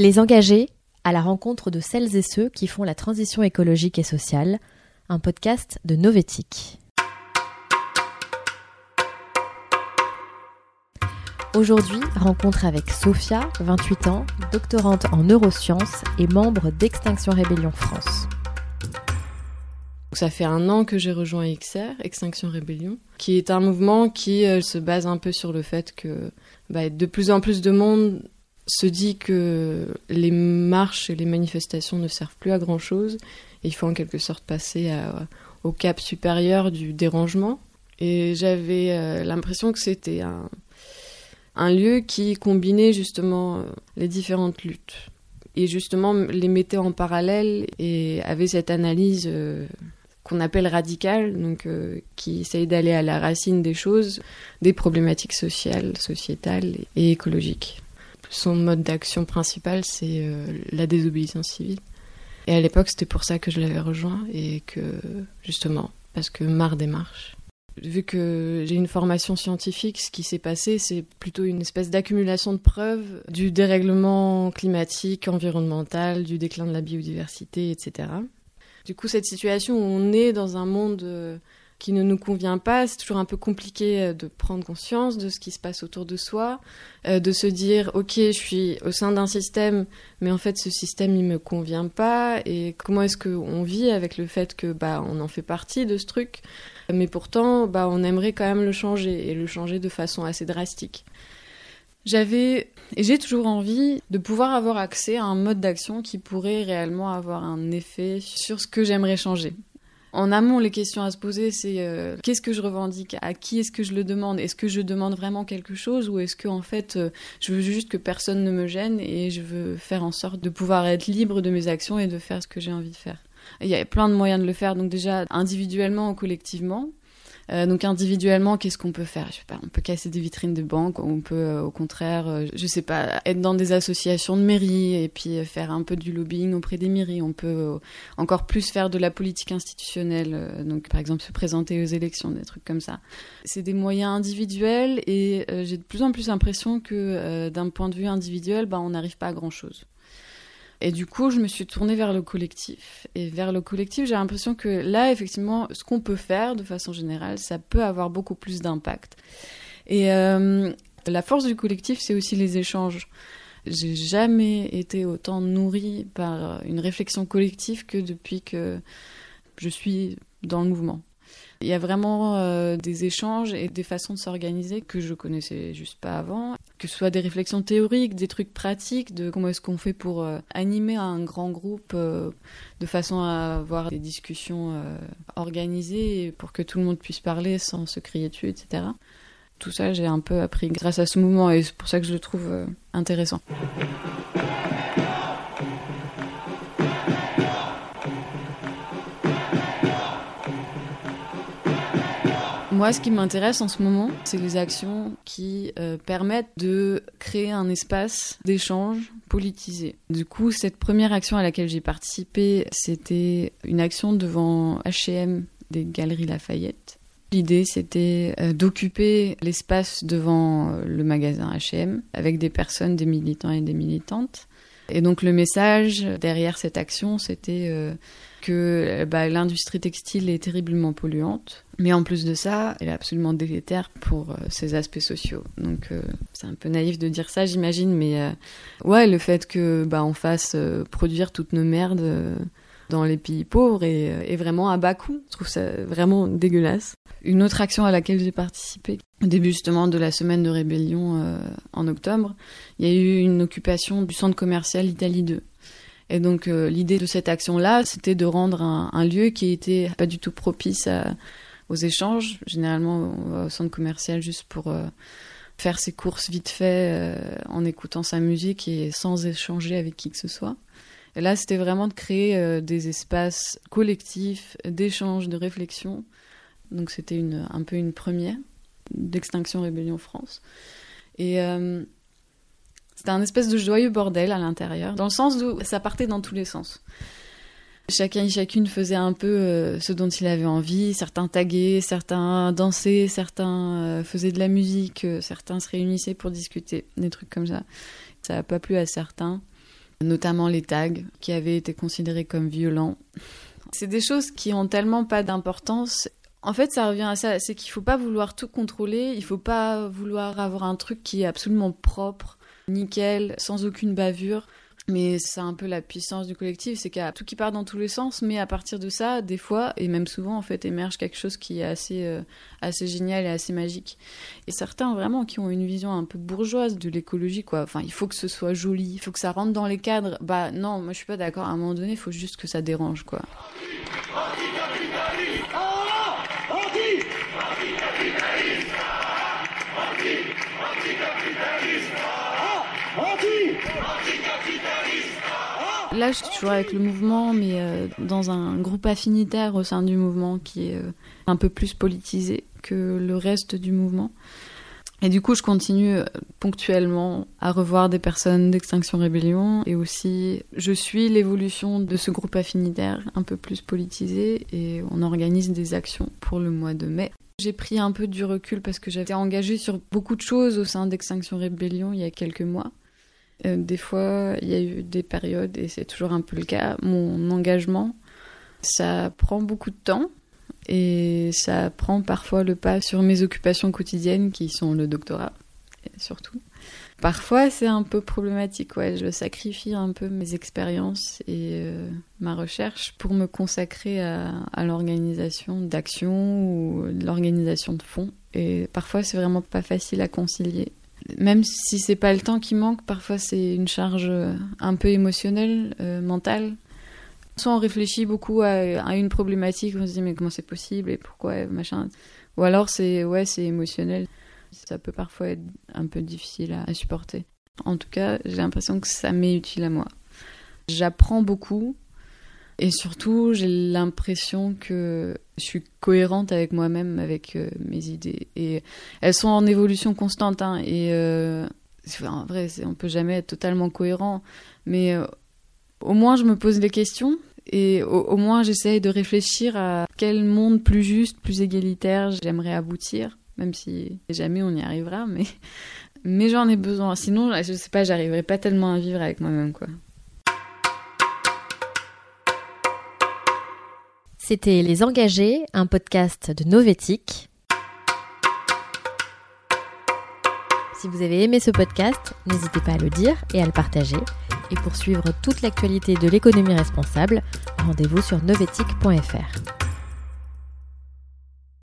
Les engagés à la rencontre de celles et ceux qui font la transition écologique et sociale, un podcast de Novétique. Aujourd'hui, rencontre avec Sophia, 28 ans, doctorante en neurosciences et membre d'Extinction Rébellion France. Ça fait un an que j'ai rejoint XR, Extinction Rébellion, qui est un mouvement qui se base un peu sur le fait que bah, de plus en plus de monde se dit que les marches et les manifestations ne servent plus à grand chose. il faut en quelque sorte passer au cap supérieur du dérangement. Et j'avais euh, l'impression que c'était un, un, lieu qui combinait justement euh, les différentes luttes. Et justement les mettait en parallèle et avait cette analyse euh, qu'on appelle radicale, donc qui essaye d'aller à la racine des choses, des problématiques sociales, sociétales et écologiques. Son mode d'action principal, c'est euh, la désobéissance civile. Et à l'époque, c'était pour ça que je l'avais rejoint et que, justement, parce que marre des. Vu que j'ai une formation scientifique, ce qui s'est passé, c'est plutôt une espèce d'accumulation de preuves du dérèglement climatique, environnemental, du déclin de la biodiversité, etc. Du coup, cette situation où on est dans un monde euh, qui ne nous convient pas. C'est toujours un peu compliqué euh, de prendre conscience de ce qui se passe autour de soi, euh, de se dire ok, je suis au sein d'un système, mais en fait ce système il me convient pas. Et comment est-ce qu'on vit avec le fait que bah on en fait partie de ce truc, mais pourtant bah on aimerait quand même le changer et le changer de façon assez drastique. J'avais et j'ai toujours envie de pouvoir avoir accès à un mode d'action qui pourrait réellement avoir un effet sur ce que j'aimerais changer. En amont, les questions à se poser, c'est euh, qu'est-ce que je revendique? À qui est-ce que je le demande? Est-ce que je demande vraiment quelque chose ou est-ce que en fait, euh, je veux juste que personne ne me gêne et je veux faire en sorte de pouvoir être libre de mes actions et de faire ce que j'ai envie de faire? Il y a plein de moyens de le faire, donc déjà individuellement ou collectivement. Euh, donc individuellement, qu'est-ce qu'on peut faire? Je sais pas, on peut casser des vitrines de banque, on peut euh, au contraire, euh, je sais pas, être dans des associations de mairie et puis faire un peu du lobbying auprès des mairies. On peut encore plus faire de la politique institutionnelle, donc par exemple se présenter aux élections, des trucs comme ça. C'est des moyens individuels et j'ai de plus en plus l'impression que d'un point de vue individuel, bah, on n'arrive pas à grand chose. Et du coup, je me suis tournée vers le collectif. Et vers le collectif, j'ai l'impression que là, effectivement, ce qu'on peut faire de façon générale, ça peut avoir beaucoup plus d'impact. Et euh, la force du collectif, c'est aussi les échanges. J'ai jamais été autant nourrie par une réflexion collective que depuis que je suis dans le mouvement. Il y a vraiment euh, des échanges et des façons de s'organiser que je connaissais juste pas avant. Que ce soit des réflexions théoriques, des trucs pratiques, de comment est-ce qu'on fait pour euh, animer un grand groupe euh, de façon à avoir des discussions organisées pour que tout le monde puisse parler sans se crier dessus, etc. Tout ça, j'ai un peu appris grâce à ce mouvement et c'est pour ça que je le trouve intéressant. Moi, ce qui m'intéresse en ce moment, c'est les actions qui euh, permettent de créer un espace d'échange politisé. Du coup, cette première action à laquelle j'ai participé, c'était une action devant H&M des Galeries Lafayette. L'idée, c'était euh, d'occuper l'espace devant euh, le magasin H&M avec des personnes, des militants et des militantes. Et donc le message derrière cette action, c'était que bah, l'industrie textile est terriblement polluante, mais en plus de ça, elle est absolument délétère pour euh, ses aspects sociaux. Donc euh, c'est un peu naïf de dire ça, j'imagine, mais euh, ouais, le fait que bah, on fasse produire toutes nos merdes dans les pays pauvres est, vraiment à bas coût. Je trouve ça vraiment dégueulasse. Une autre action à laquelle j'ai participé, au début justement de la semaine de rébellion en octobre, il y a eu une occupation du centre commercial Italie 2. Et donc l'idée de cette action-là, c'était de rendre un, lieu qui était pas du tout propice aux échanges. Généralement, on va au centre commercial juste pour euh, faire ses courses vite fait euh, en écoutant sa musique et sans échanger avec qui que ce soit. Et là, c'était vraiment de créer euh, des espaces collectifs d'échange, de réflexion. Donc c'était un peu une première d'Extinction Rébellion France. Et c'était un espèce de joyeux bordel à l'intérieur, dans le sens où ça partait dans tous les sens. Chacun et chacune faisait un peu euh, ce dont il avait envie. Certains taguaient, certains dansaient, certains euh, faisaient de la musique, euh, certains se réunissaient pour discuter, des trucs comme ça. Ça n'a pas plu à certains. notamment les tags qui avaient été considérés comme violents. C'est des choses qui ont tellement pas d'importance. En fait, ça revient à ça, c'est qu'il faut pas vouloir tout contrôler, il faut pas vouloir avoir un truc qui est absolument propre, nickel, sans aucune bavure. Mais c'est un peu la puissance du collectif, c'est qu'il y a tout qui part dans tous les sens, mais à partir de ça, des fois, et même souvent, en fait, émerge quelque chose qui est assez, euh, assez génial et assez magique. Et certains, vraiment, qui ont une vision un peu bourgeoise de l'écologie, quoi. Enfin, il faut que ce soit joli, il faut que ça rentre dans les cadres. Bah non, moi je suis pas d'accord. À un moment donné, il faut juste que ça dérange, quoi. Là, je suis toujours avec le mouvement, mais euh, dans un groupe affinitaire au sein du mouvement qui est euh, un peu plus politisé que le reste du mouvement. Et du coup, je continue euh, ponctuellement à revoir des personnes d'Extinction Rébellion et aussi je suis l'évolution de ce groupe affinitaire un peu plus politisé et on organise des actions pour le mois de mai. J'ai pris un peu du recul parce que j'étais engagée sur beaucoup de choses au sein d'Extinction Rébellion il y a quelques mois. Euh, des fois, il y a eu des périodes, et c'est toujours un peu le cas, mon engagement, ça prend beaucoup de temps et ça prend parfois le pas sur mes occupations quotidiennes qui sont le doctorat, surtout. Parfois, c'est un peu problématique. Je sacrifie un peu mes expériences et euh, ma recherche pour me consacrer à, à l'organisation d'actions ou l'organisation de fonds. Et parfois, c'est vraiment pas facile à concilier même si c'est pas le temps qui manque, parfois c'est une charge euh, un peu émotionnelle, euh, mentale. Soit on réfléchit beaucoup à, une problématique, on se dit mais comment c'est possible et pourquoi machin. Ou alors c'est ouais c'est émotionnel. Ça peut parfois être un peu difficile à supporter. En tout cas, j'ai l'impression que ça m'est utile à moi. J'apprends beaucoup et surtout, j'ai l'impression que je suis cohérente avec moi-même, avec euh, mes idées. Et elles sont en évolution constante. Hein, et euh, en vrai, on peut jamais être totalement cohérent. Mais euh, au moins, je me pose des questions. Et au, moins, j'essaye de réfléchir à quel monde plus juste, plus égalitaire j'aimerais aboutir. Même si jamais on y arrivera. Mais, j'en ai besoin. Sinon, je sais pas, j'arriverai pas tellement à vivre avec moi-même, quoi. C'était Les Engagés, un podcast de Novétique. Si vous avez aimé ce podcast, n'hésitez pas à le dire et à le partager. Et pour suivre toute l'actualité de l'économie responsable, rendez-vous sur novetic.fr.